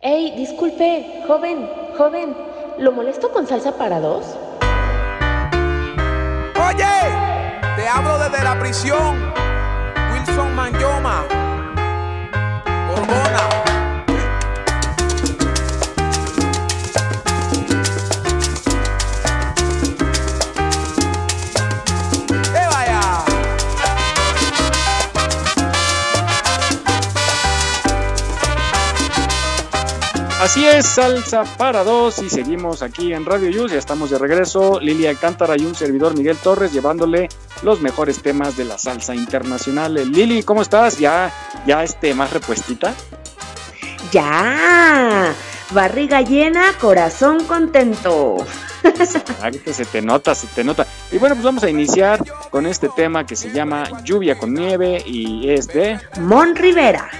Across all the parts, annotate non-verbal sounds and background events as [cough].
Ey, disculpe, joven, joven, ¿lo molesto con salsa para dos? Oye, te hablo desde la prisión. Así es, salsa para dos y seguimos aquí en Radio Yus, ya estamos de regreso, Lilia Alcántara y un servidor Miguel Torres llevándole los mejores temas de la salsa internacional. Lili, ¿cómo estás? ¿Ya, ya este, más repuestita? Ya, barriga llena, corazón contento. [laughs] Exacto, se te nota, se te nota. Y bueno, pues vamos a iniciar con este tema que se llama Lluvia con Nieve y es de... Mon Rivera.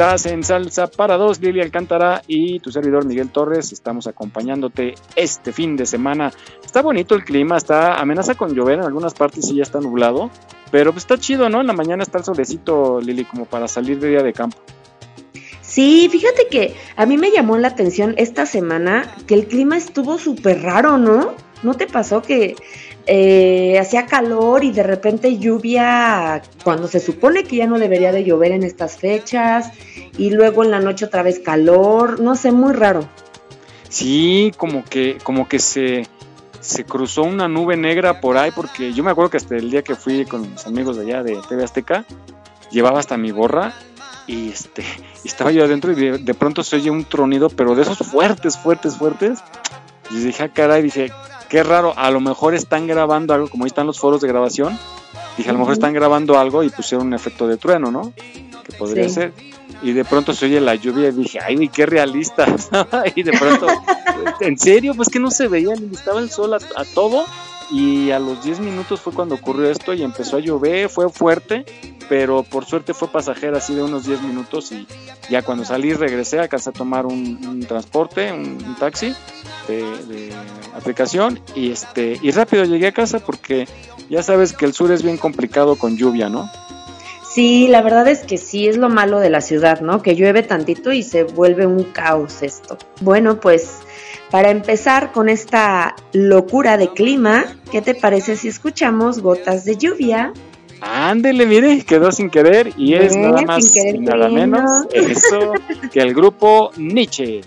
Estás en Salsa para dos, Lili Alcántara y tu servidor Miguel Torres. Estamos acompañándote este fin de semana. Está bonito el clima, está amenaza con llover en algunas partes y ya está nublado. Pero pues está chido, ¿no? En la mañana está el solecito, Lili, como para salir de día de campo. Sí, fíjate que a mí me llamó la atención esta semana que el clima estuvo súper raro, ¿no? ¿No te pasó que eh, hacía calor y de repente lluvia cuando se supone que ya no debería de llover en estas fechas y luego en la noche otra vez calor? No sé, muy raro. Sí, como que, como que se, se cruzó una nube negra por ahí, porque yo me acuerdo que hasta el día que fui con mis amigos de allá de TV Azteca, llevaba hasta mi gorra y este [laughs] estaba yo adentro y de, de pronto se oye un tronido, pero de esos fuertes, fuertes, fuertes. Y dije, ah, caray, dije, qué raro, a lo mejor están grabando algo, como ahí están los foros de grabación. Dije, a lo mejor están grabando algo y pusieron un efecto de trueno, ¿no? Que podría Sí. ser. Y de pronto se oye la lluvia y dije, ay, qué realista. [laughs] y de pronto, [laughs] en serio, pues que no se veía, ni estaba el sol a, a todo. Y a los 10 minutos fue cuando ocurrió esto y empezó a llover, fue fuerte, pero por suerte fue pasajera así de unos 10 minutos y ya cuando salí regresé, alcancé a tomar un, transporte, un, un taxi de, de aplicación y este y rápido llegué a casa porque ya sabes que el sur es bien complicado con lluvia, ¿no? Sí, la verdad es que sí es lo malo de la ciudad, ¿no? Que llueve tantito y se vuelve un caos esto. Bueno, pues para empezar con esta locura de clima, ¿qué te parece si escuchamos gotas de lluvia? Ándele, mire, quedó sin querer y es nada más y nada menos eso que el grupo Nietzsche.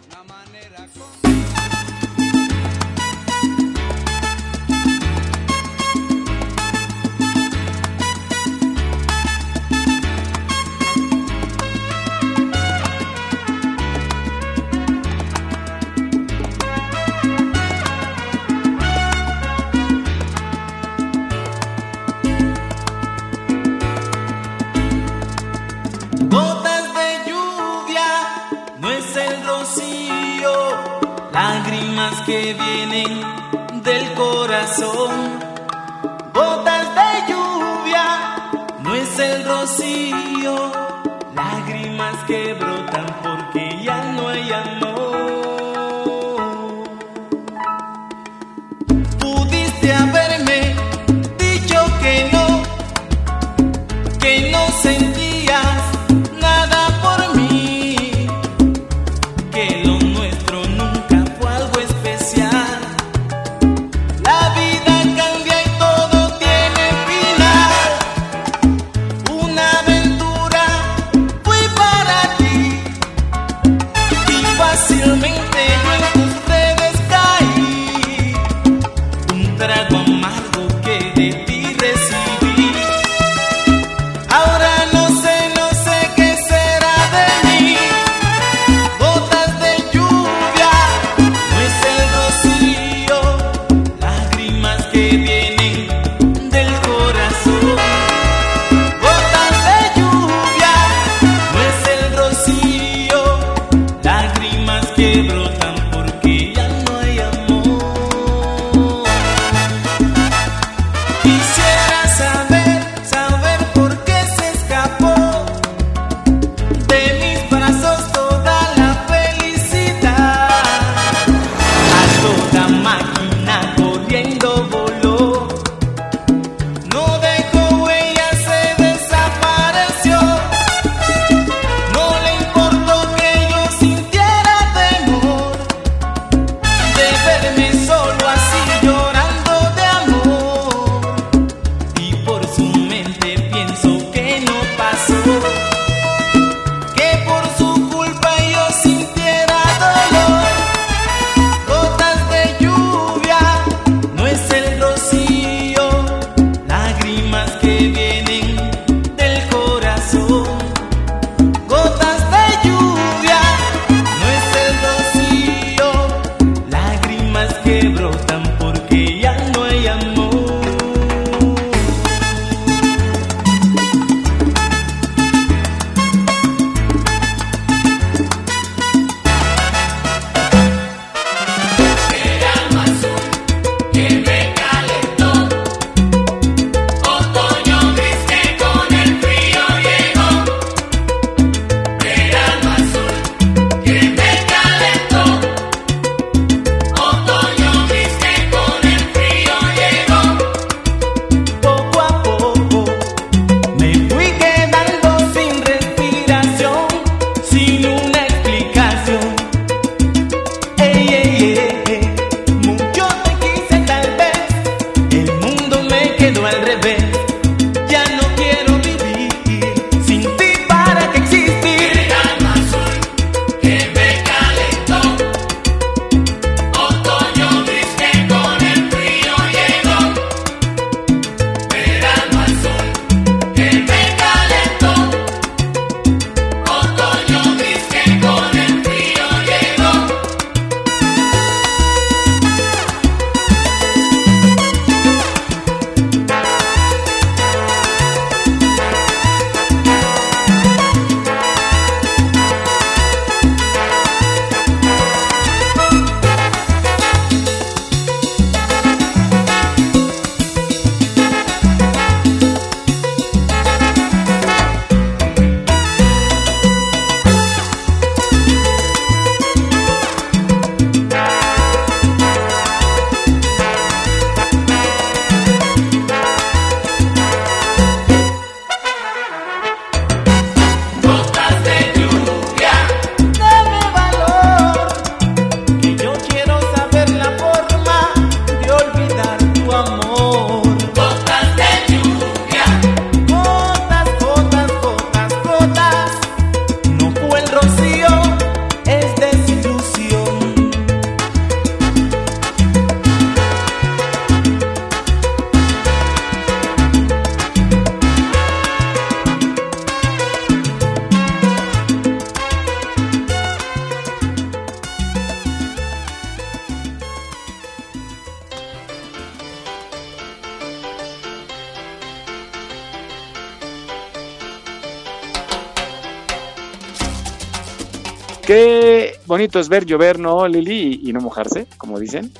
Bonito es ver llover, ¿no, Lili? Y, y no mojarse, como dicen.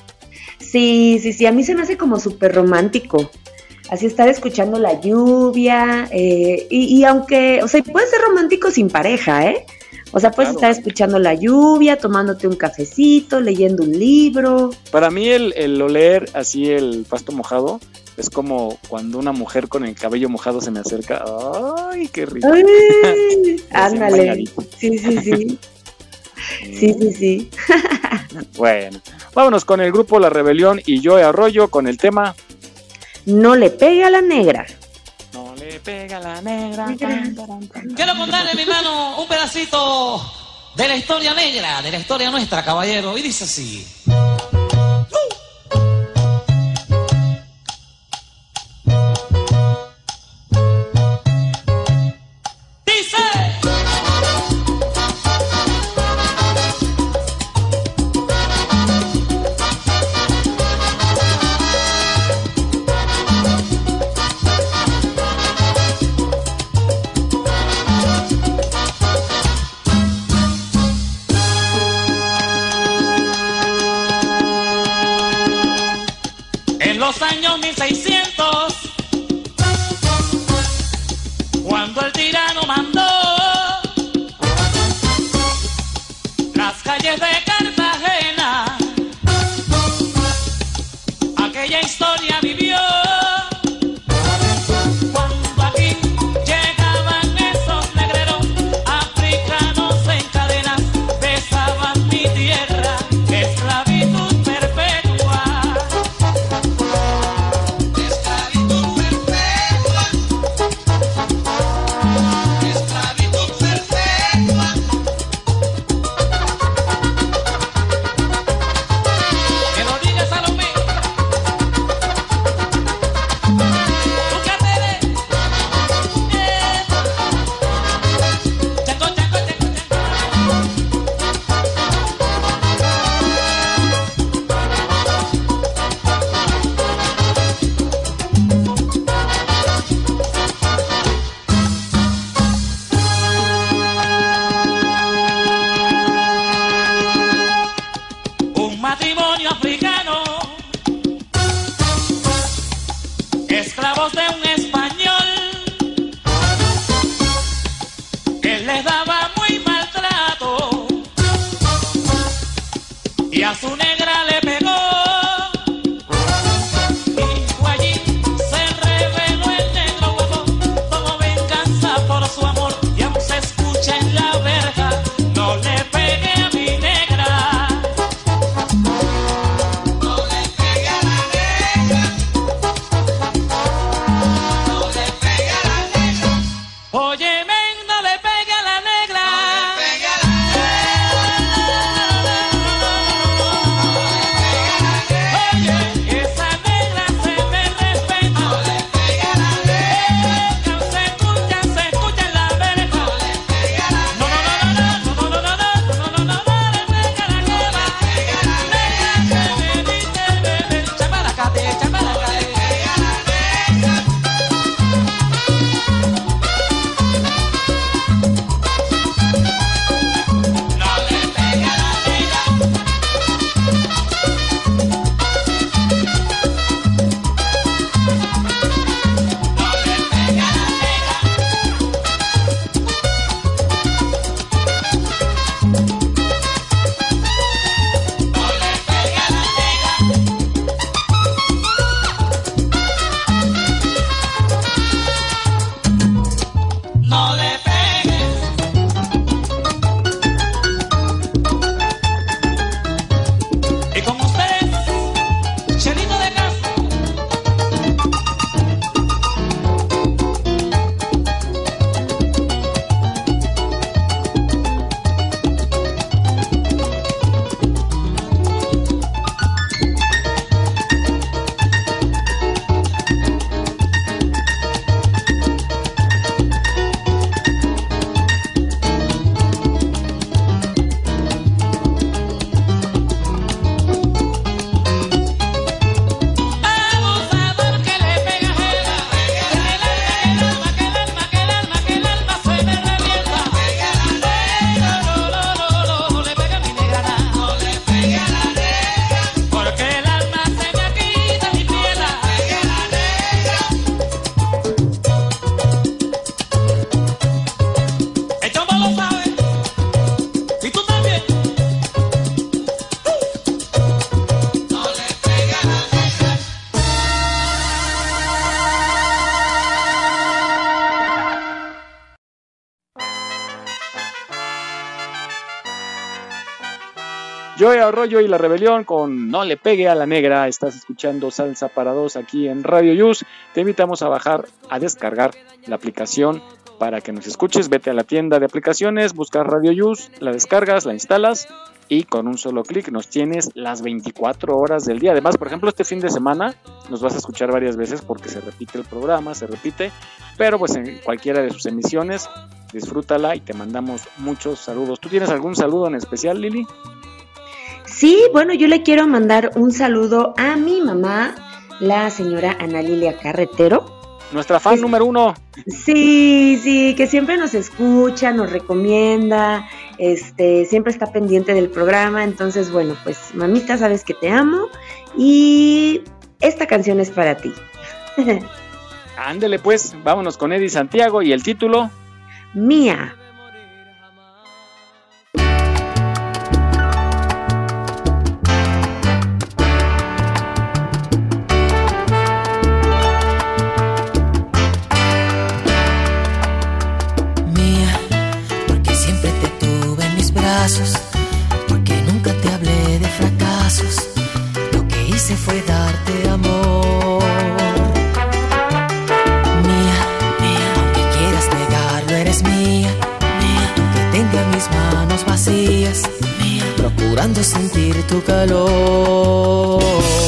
Sí, sí, sí, a mí se me hace como súper romántico. Así estar escuchando la lluvia, eh, y, y aunque, o sea, puede ser romántico sin pareja, ¿eh? O sea, puedes Claro. estar escuchando la lluvia, tomándote un cafecito, leyendo un libro. Para mí el, el oler así el pasto mojado es como cuando una mujer con el cabello mojado se me acerca. ¡Ay, qué rico! Ay, [laughs] ándale. Sí, sí, sí. Sí, sí, sí. [laughs] Bueno, vámonos con el grupo La Rebelión y Joe Arroyo con el tema No le pegue a la negra. No le pega la negra. Quiero contarle mi mano un pedacito de la historia negra, de la historia nuestra, caballero. Y dice así. Dice. Joey Arroyo y la Rebelión con No le pegue a la negra. Estás escuchando Salsa para dos aquí en Radio Yus. Te invitamos a bajar, a descargar la aplicación para que nos escuches. Vete a la tienda de aplicaciones, buscas Radio Yus, la descargas, la instalas y con un solo clic nos tienes las 24 horas del día. Además, por ejemplo, este fin de semana nos vas a escuchar varias veces porque se repite el programa, se repite, pero pues en cualquiera de sus emisiones, disfrútala y te mandamos muchos saludos. ¿Tú tienes algún saludo en especial, Lili? Sí, bueno, yo le quiero mandar un saludo a mi mamá, la señora Ana Lilia Carretero. Nuestra fan Es- número uno. Sí, sí, que siempre nos escucha, nos recomienda, este, siempre está pendiente del programa. Entonces, bueno, pues mamita, sabes que te amo y esta canción es para ti. [laughs] Ándele pues, vámonos con Eddie Santiago y el título. Mía. Sentir tu calor.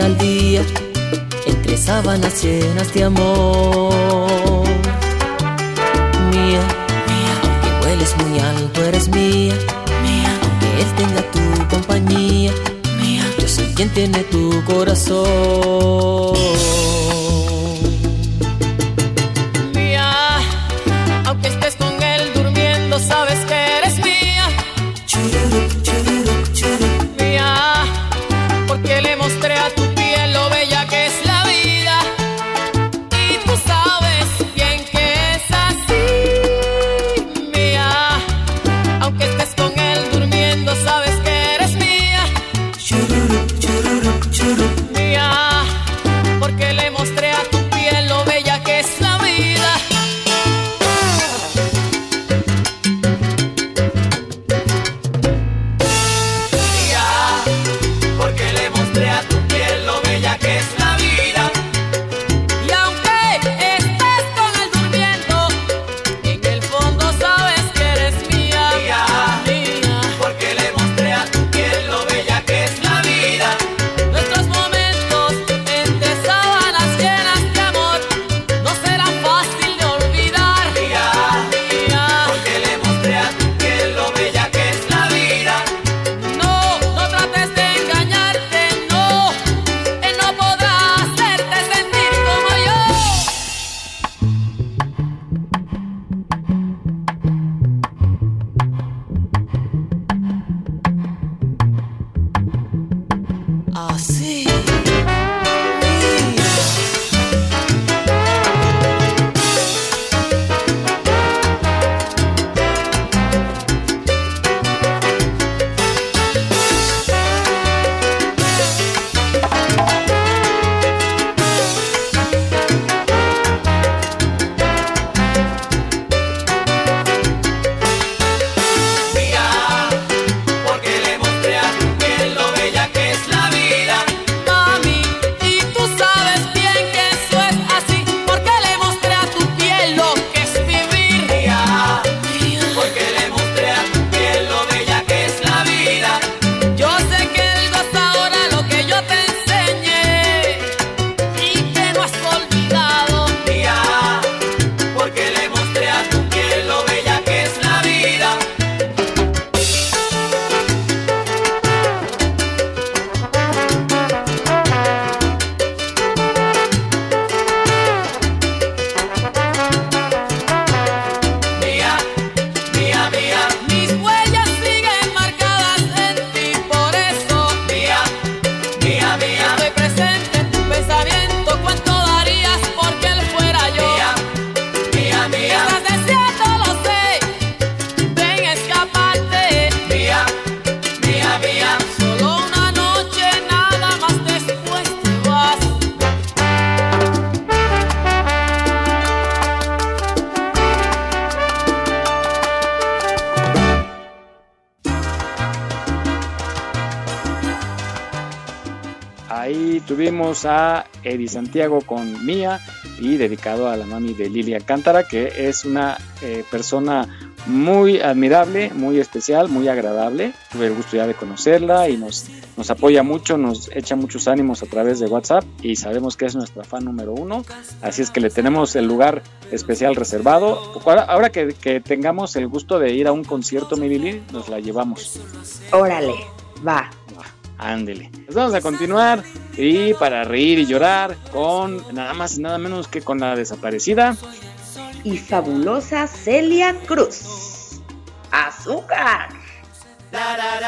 Noche al día, entre sábanas llenas de amor. Mía, mía, aunque vueles muy alto, eres mía, mía, aunque él tenga tu compañía, mía, yo soy quien tiene tu corazón. Santiago con Mía y dedicado a la mami de Lilia Cántara, que es una eh, persona muy admirable, muy especial, muy agradable. Tuve el gusto ya de conocerla y nos, nos apoya mucho, nos echa muchos ánimos a través de WhatsApp y sabemos que es nuestra fan número uno. Así es que le tenemos el lugar especial reservado. Ahora, que, que tengamos el gusto de ir a un concierto, mi Lili, nos la llevamos. Órale, va. Ándele. Pues vamos a continuar y para reír y llorar con nada más y nada menos que con la desaparecida. Y fabulosa Celia Cruz. Azúcar. ¡Azúcar!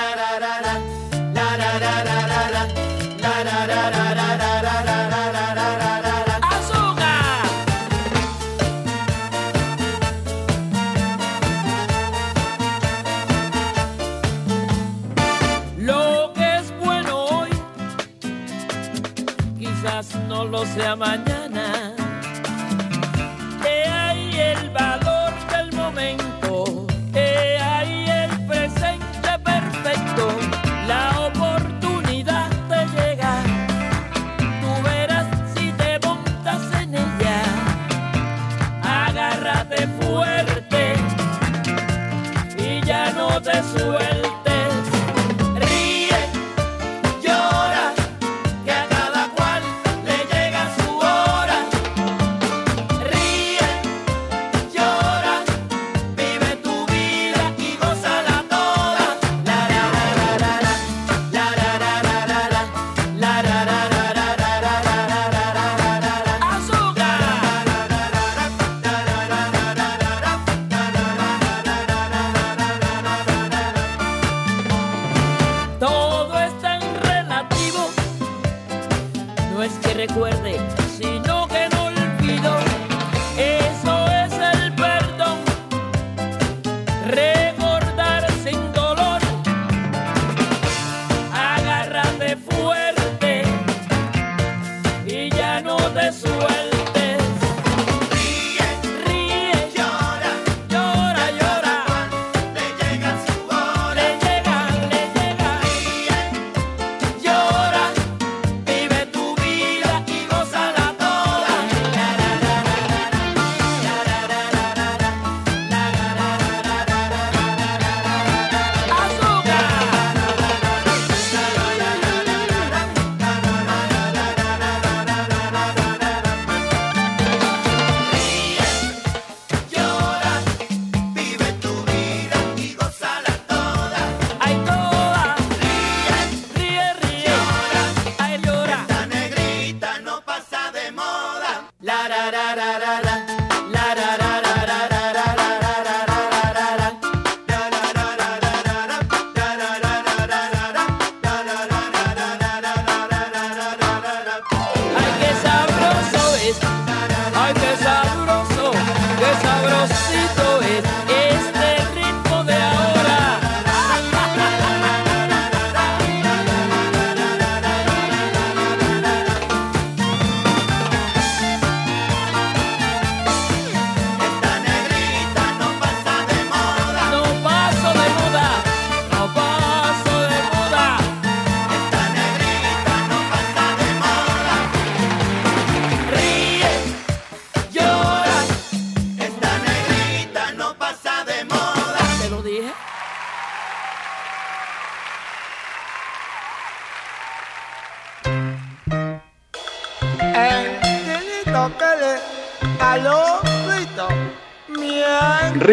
Quizás no lo sea mañana. He ahí el valor recuerde,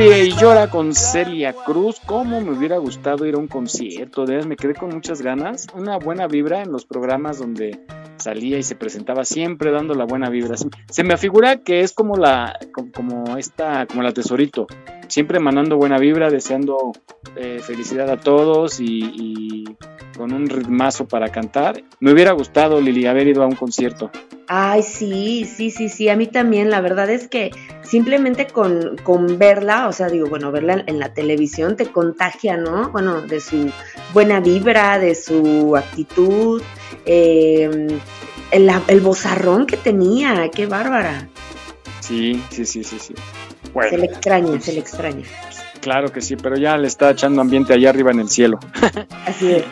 Y llora con Celia Cruz. ¿Cómo me hubiera gustado ir a un concierto? De me quedé con muchas ganas. Una buena vibra en los programas donde salía y se presentaba siempre dando la buena vibra. Se- me afigura que es como la, como esta, como la tesorito. Siempre emanando buena vibra, deseando eh, felicidad a todos y, y con un ritmazo para cantar. Me hubiera gustado, Lili, haber ido a un concierto. Ay, sí, sí, sí, sí, a mí también. La verdad es que simplemente con, con verla, o sea, digo, bueno, verla en, en la televisión te contagia, ¿no? Bueno, de su buena vibra, de su actitud, eh, el, el bozarrón que tenía, qué bárbara. Sí, sí, sí, sí, sí. Se le extraña, se le extraña. Claro que sí, pero ya le está echando ambiente allá arriba en el cielo. [laughs] Así es.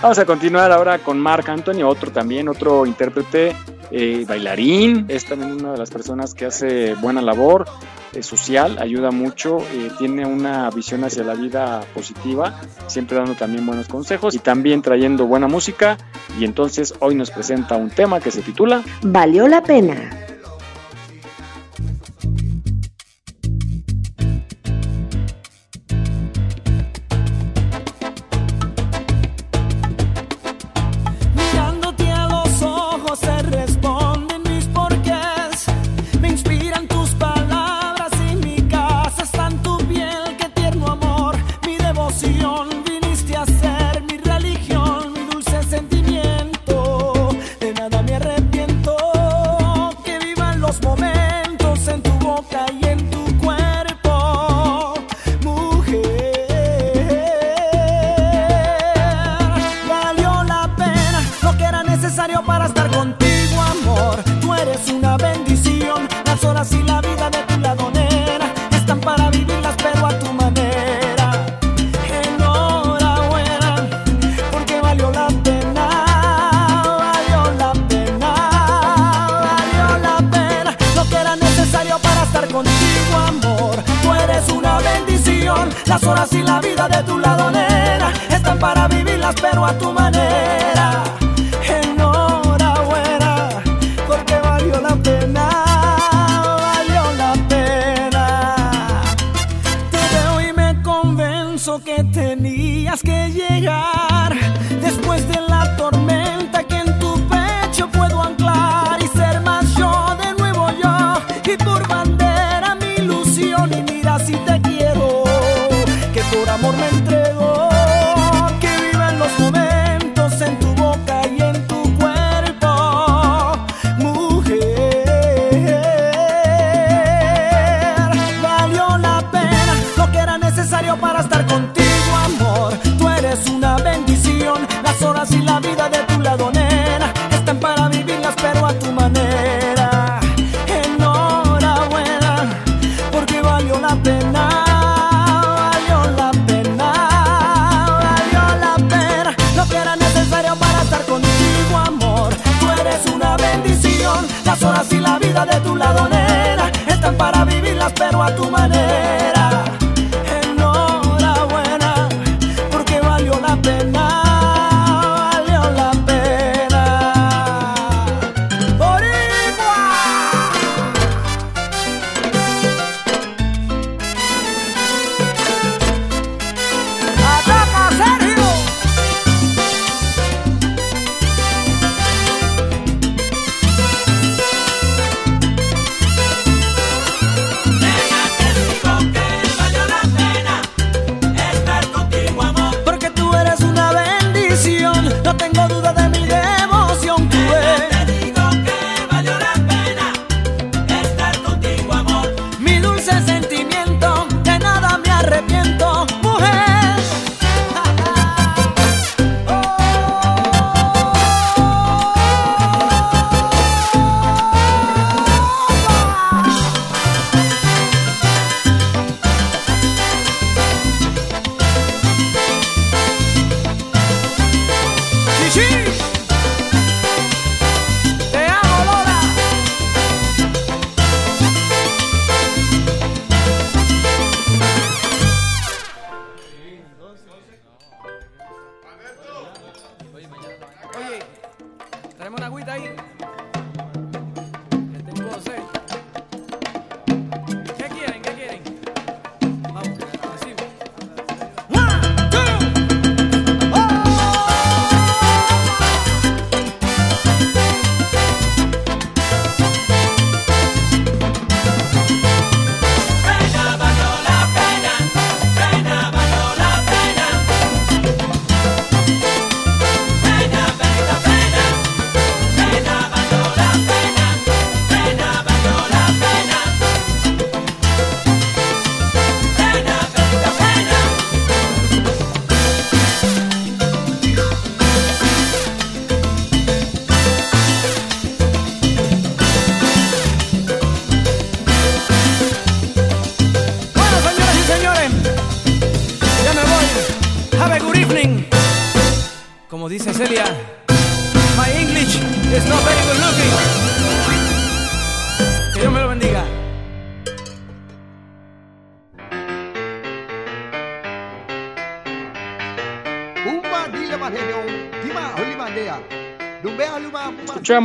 Vamos, a continuar ahora con Marc Anthony, otro también, otro intérprete, eh, bailarín. Es también una de las personas que hace buena labor eh, social, ayuda mucho, eh, tiene una visión hacia la vida positiva, siempre dando también buenos consejos y también trayendo buena música. Y entonces hoy nos presenta un tema que se titula Valió la pena. emoción.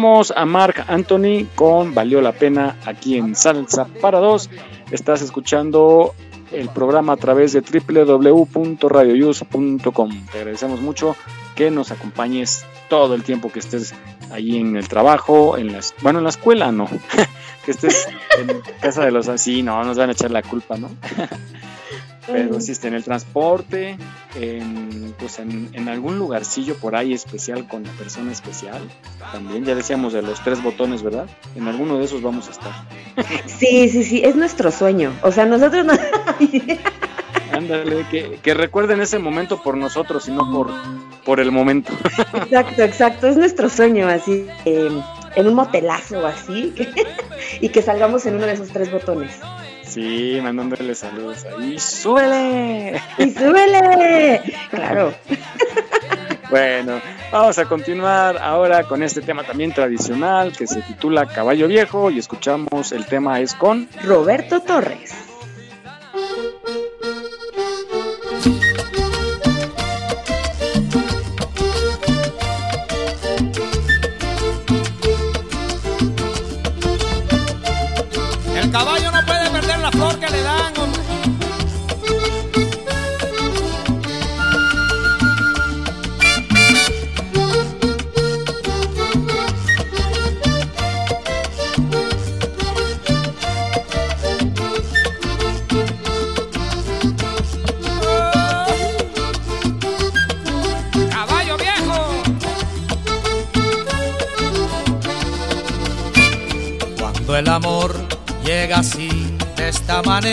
Escuchamos a Mark Anthony con Valió la pena aquí en Salsa para dos. Estás escuchando el programa a través de www.radioyus.com. Te agradecemos mucho que nos acompañes todo el tiempo que estés ahí en el trabajo, en las, bueno, en la escuela no, [laughs] que estés en casa de los así, no, nos van a echar la culpa, ¿no? [laughs] Pero está en el transporte, en, pues en, en, algún lugarcillo por ahí especial con la persona especial, también ya decíamos de los tres botones, ¿verdad? En alguno de esos vamos a estar. Sí, sí, sí, es nuestro sueño. O sea, nosotros no... [laughs] Ándale, que, que, recuerden ese momento por nosotros y no por, por el momento. Exacto, exacto, es nuestro sueño, así, eh, en un motelazo así, que, [laughs] y que salgamos en uno de esos tres botones. Sí, mandándole saludos ahí. ¡Súbele! ¡Y súbele! Claro. Bueno, vamos a continuar ahora con este tema también tradicional que se titula Caballo Viejo y escuchamos el tema es con Roberto Torres.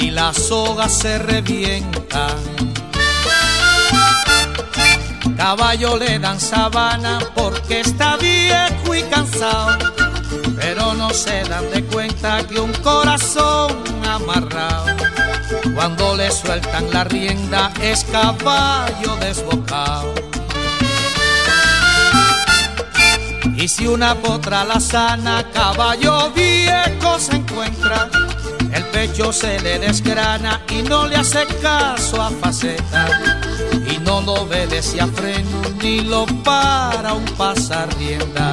y la soga se revienta. Caballo le dan sabana porque está viejo y cansado, pero no se dan de cuenta que un corazón amarrado, cuando le sueltan la rienda es caballo desbocado. Y si una potra la sana, caballo viejo se encuentra, pecho se le desgrana y no le hace caso a faceta. Y no lo obedece a freno ni lo para un pasar rienda.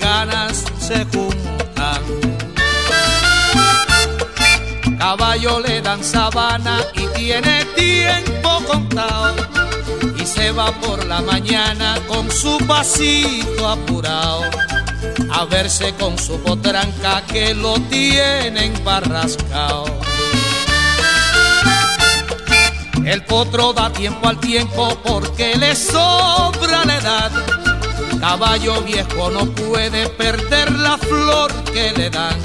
se juntan. Caballo le dan sabana y tiene tiempo contado y se va por la mañana con su pasito apurado a verse con su potranca que lo tienen barrascao. El potro da tiempo al tiempo porque le sobra la edad. Caballo viejo no puede perder la flor que le dan,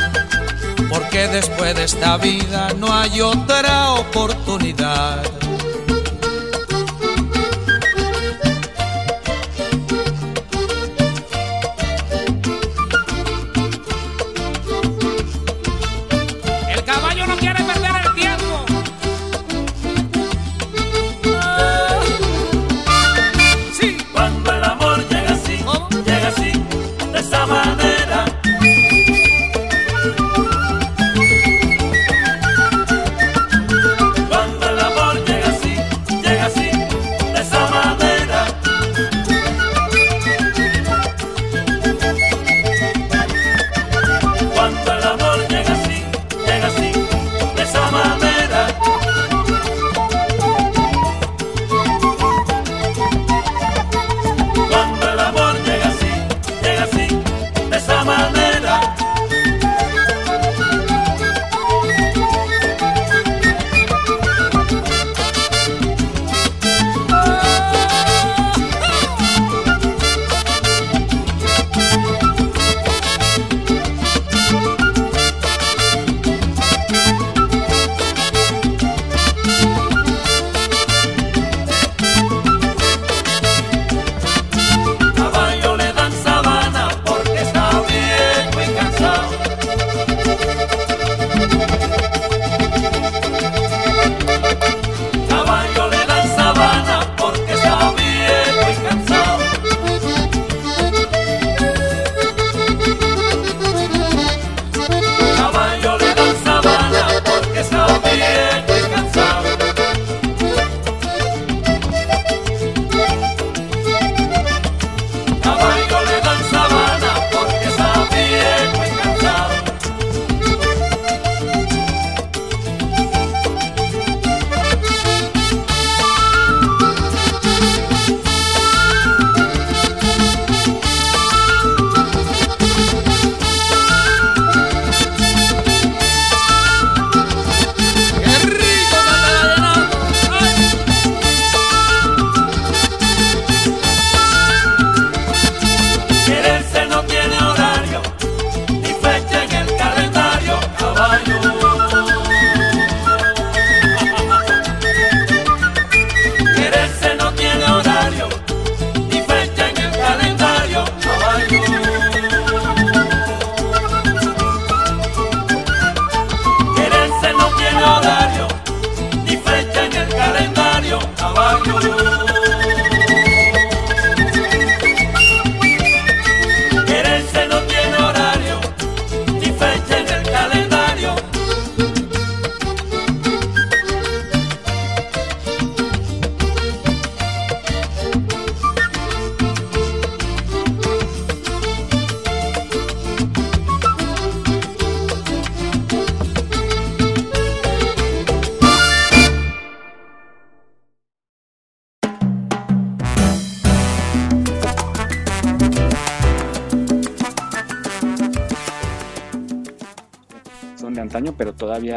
porque después de esta vida no hay otra oportunidad.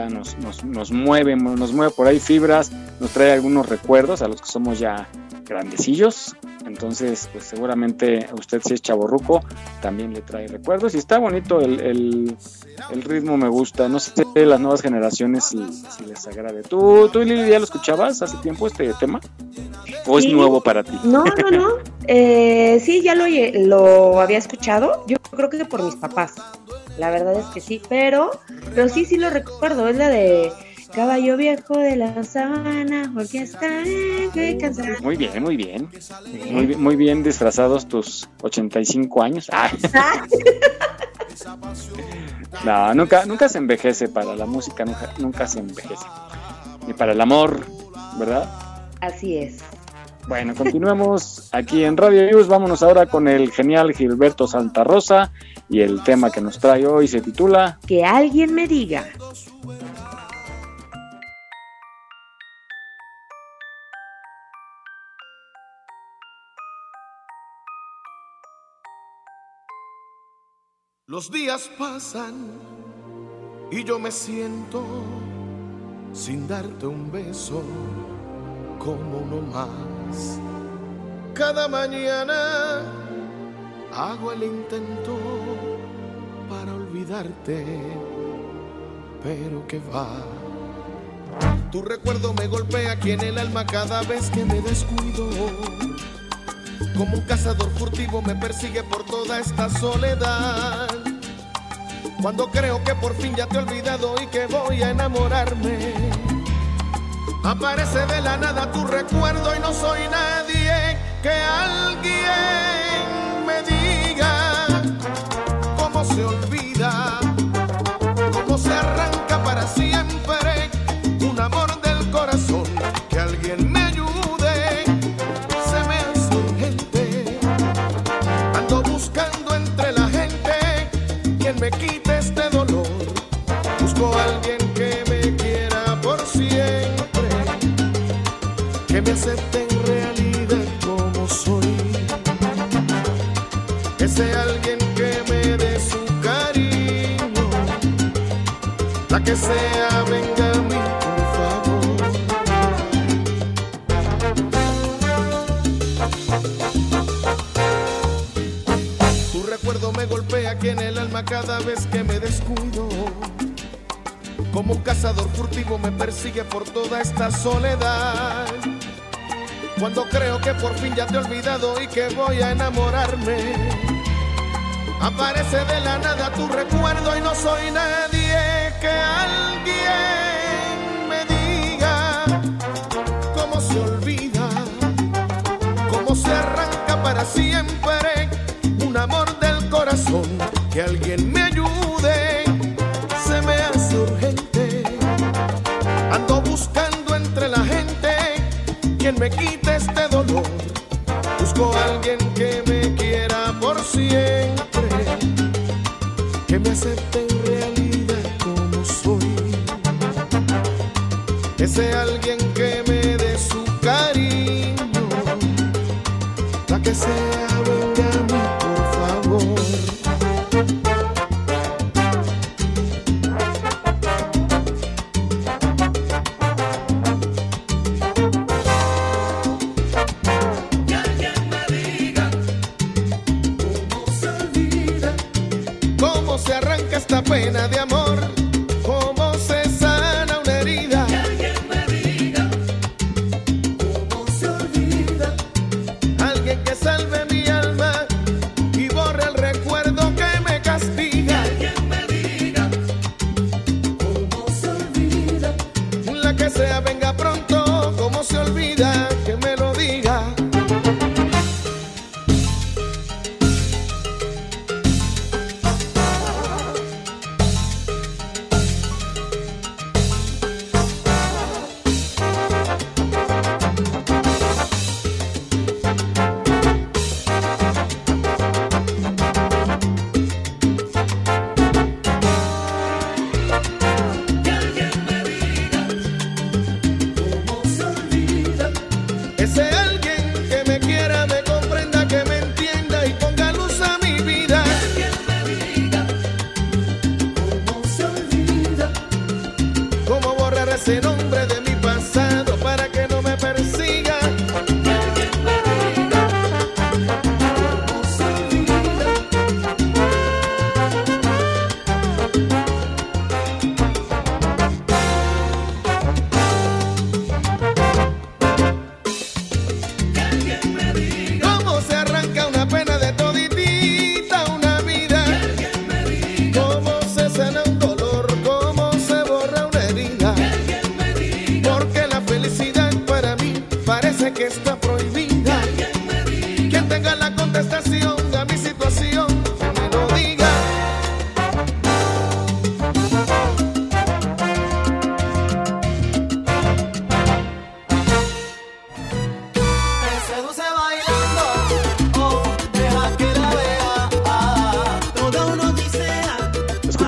Nos, nos, nos mueve, nos mueve por ahí fibras, nos trae algunos recuerdos a los que somos ya grandecillos. Entonces, pues seguramente a usted si es chaborruco, también le trae recuerdos. Y está bonito el, el, el ritmo, me gusta. No sé las nuevas generaciones si, si les agrade. ¿Tú, tú, Lili, ya lo escuchabas hace tiempo este tema? ¿O es nuevo para ti? No, no, no. [laughs] Eh, sí, ya lo, lo había escuchado. Yo creo que por mis papás. La verdad es que sí, pero, pero sí, sí lo recuerdo. Es la de Caballo Viejo de la Sabana, porque está cansado. Muy bien, muy bien. Muy, bien- muy bien disfrazados tus 85 años. [laughs] Ah, no, nunca, nunca se envejece para la música, nunca, nunca se envejece. Ni para el amor, ¿verdad? Así es. Bueno, continuemos aquí en Radio News. Vámonos ahora con el genial Gilberto Santa Rosa y el tema que nos trae hoy se titula Que alguien me diga. Los días pasan y yo me siento sin darte un beso como uno más. Cada mañana hago el intento para olvidarte, pero que va. Tu recuerdo me golpea aquí en el alma cada vez que me descuido. Como un cazador furtivo me persigue por toda esta soledad. Cuando creo que por fin ya te he olvidado y que voy a enamorarme. Aparece de la nada tu recuerdo y no soy nadie. Que alguien me diga cómo se olvida, soledad. Cuando creo que por fin ya te he olvidado y que voy a enamorarme. Aparece de la nada tu recuerdo y no soy nadie. Que alguien me diga cómo se olvida cómo se arranca para siempre un amor del corazón. Que alguien me ayude, se me hace urgente. Ando buscando me quite este dolor. Busco a alguien que me quiera por siempre,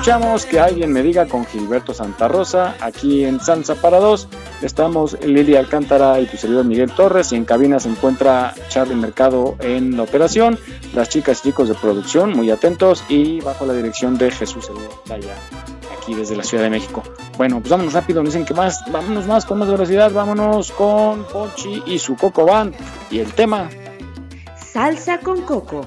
escuchamos Que alguien me diga con Gilberto Santa Rosa, aquí en Sansa para dos. Estamos Lilia Alcántara y tu servidor Miguel Torres y en cabina se encuentra Charlie Mercado en la operación, las chicas y chicos de producción muy atentos y bajo la dirección de Jesús Daya, aquí desde la Ciudad de México. Bueno, pues vámonos rápido, nos dicen que más, vámonos más con más velocidad, vámonos con Pochi y su Coco Band y el tema. Salsa con Coco.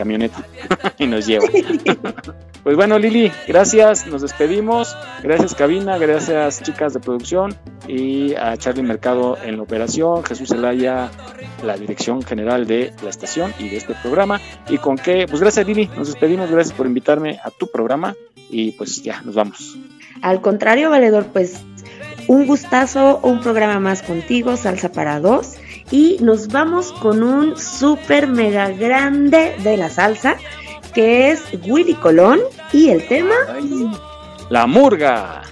Camioneta [laughs] y nos lleva. [laughs] pues bueno, Lili, gracias, nos despedimos. Gracias, cabina, gracias, chicas de producción y a Charlie Mercado en la operación, Jesús Elaya, la dirección general de la estación y de este programa. Y con qué, pues gracias, Lili, nos despedimos, gracias por invitarme a tu programa y pues ya, nos vamos. Al contrario, Valedor, pues un gustazo, un programa más contigo, Salsa para dos. Y nos vamos con un súper mega grande de la salsa, que es Willy Colón. Y el tema... la murga.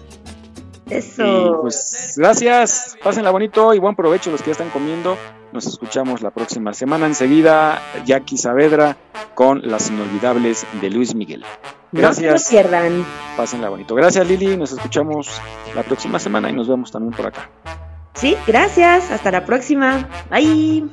Eso. pues gracias, pásenla bonito y buen provecho los que ya están comiendo. Nos escuchamos la próxima semana. Enseguida, Jackie Saavedra con las inolvidables de Luis Miguel. Gracias. No se lo pierdan. Pásenla bonito. Gracias, Lili. Nos escuchamos la próxima semana y nos vemos también por acá. Sí, gracias. Hasta la próxima. Bye.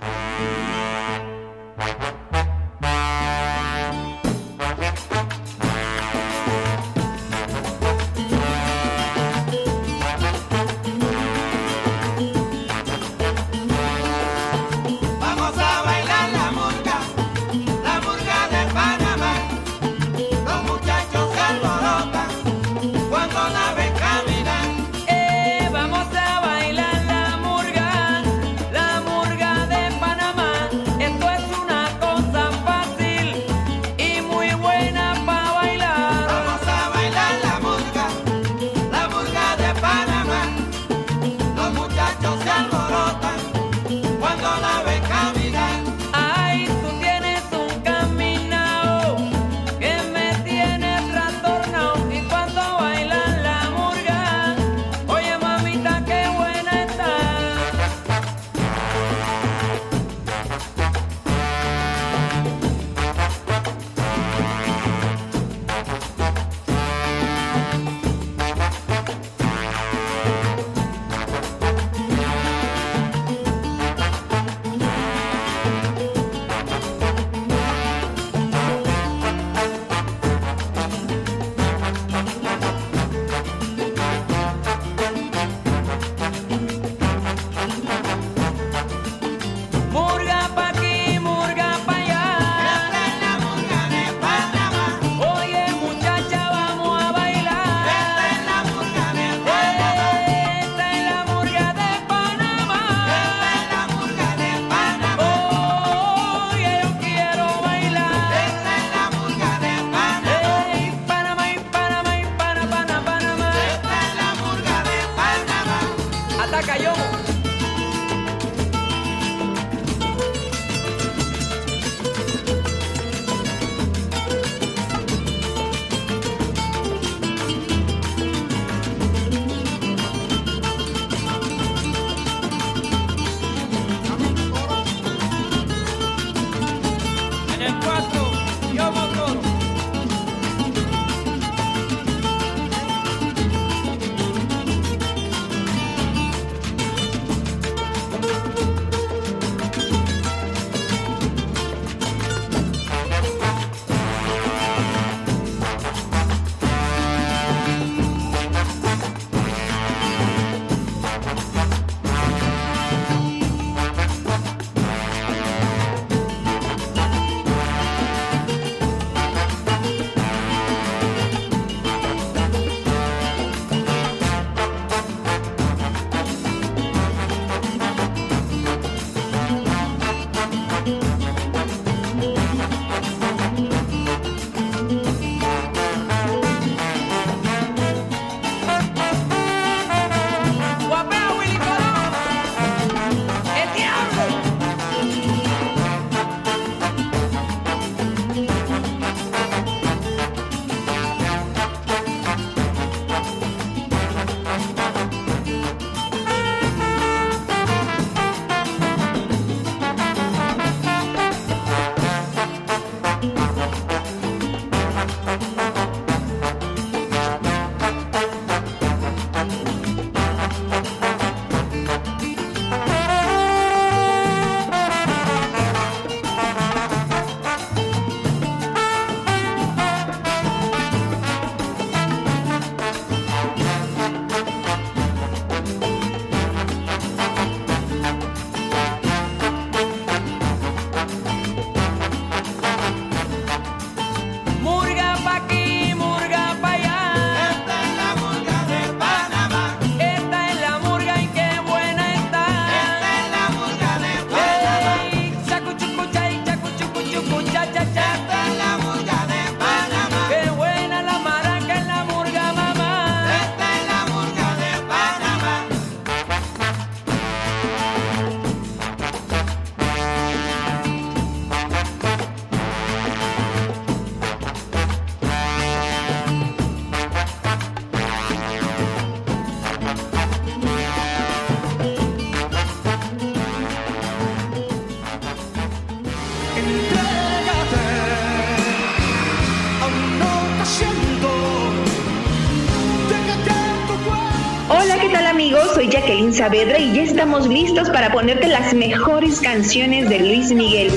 Hola, ¿qué tal amigos? Soy Jacqueline Saavedra y ya estamos listos para ponerte las mejores canciones de Luis Miguel.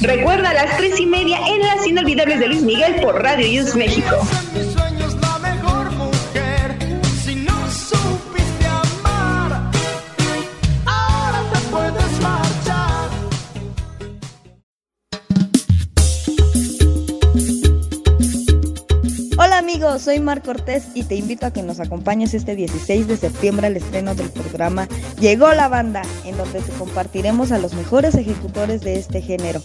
Recuerda a las tres y media en las inolvidables de Luis Miguel por Radio News México. Soy Mar Cortés y te invito a que nos acompañes este 16 de septiembre al estreno del programa Llegó la banda, en donde te compartiremos a los mejores ejecutores de este género.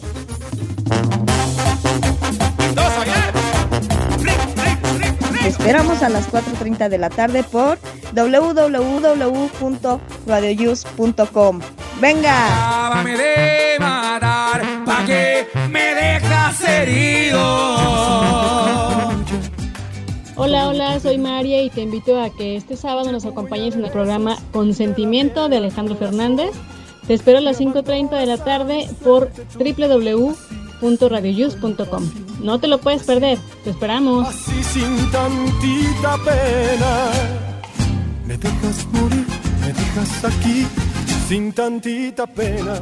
Te esperamos a las 4.30 de la tarde por www.radioyus.com. ¡Venga! Acábame de matar, pa' que me dejas herido. Hola, hola, soy María y te invito a que este sábado nos acompañes en el programa Consentimiento de Alejandro Fernández. Te espero a las 5.30 de la tarde por www.radioyus.com. No te lo puedes perder, te esperamos. Así sin tantita pena. Me dejas morir, me dejas aquí, sin tantita pena.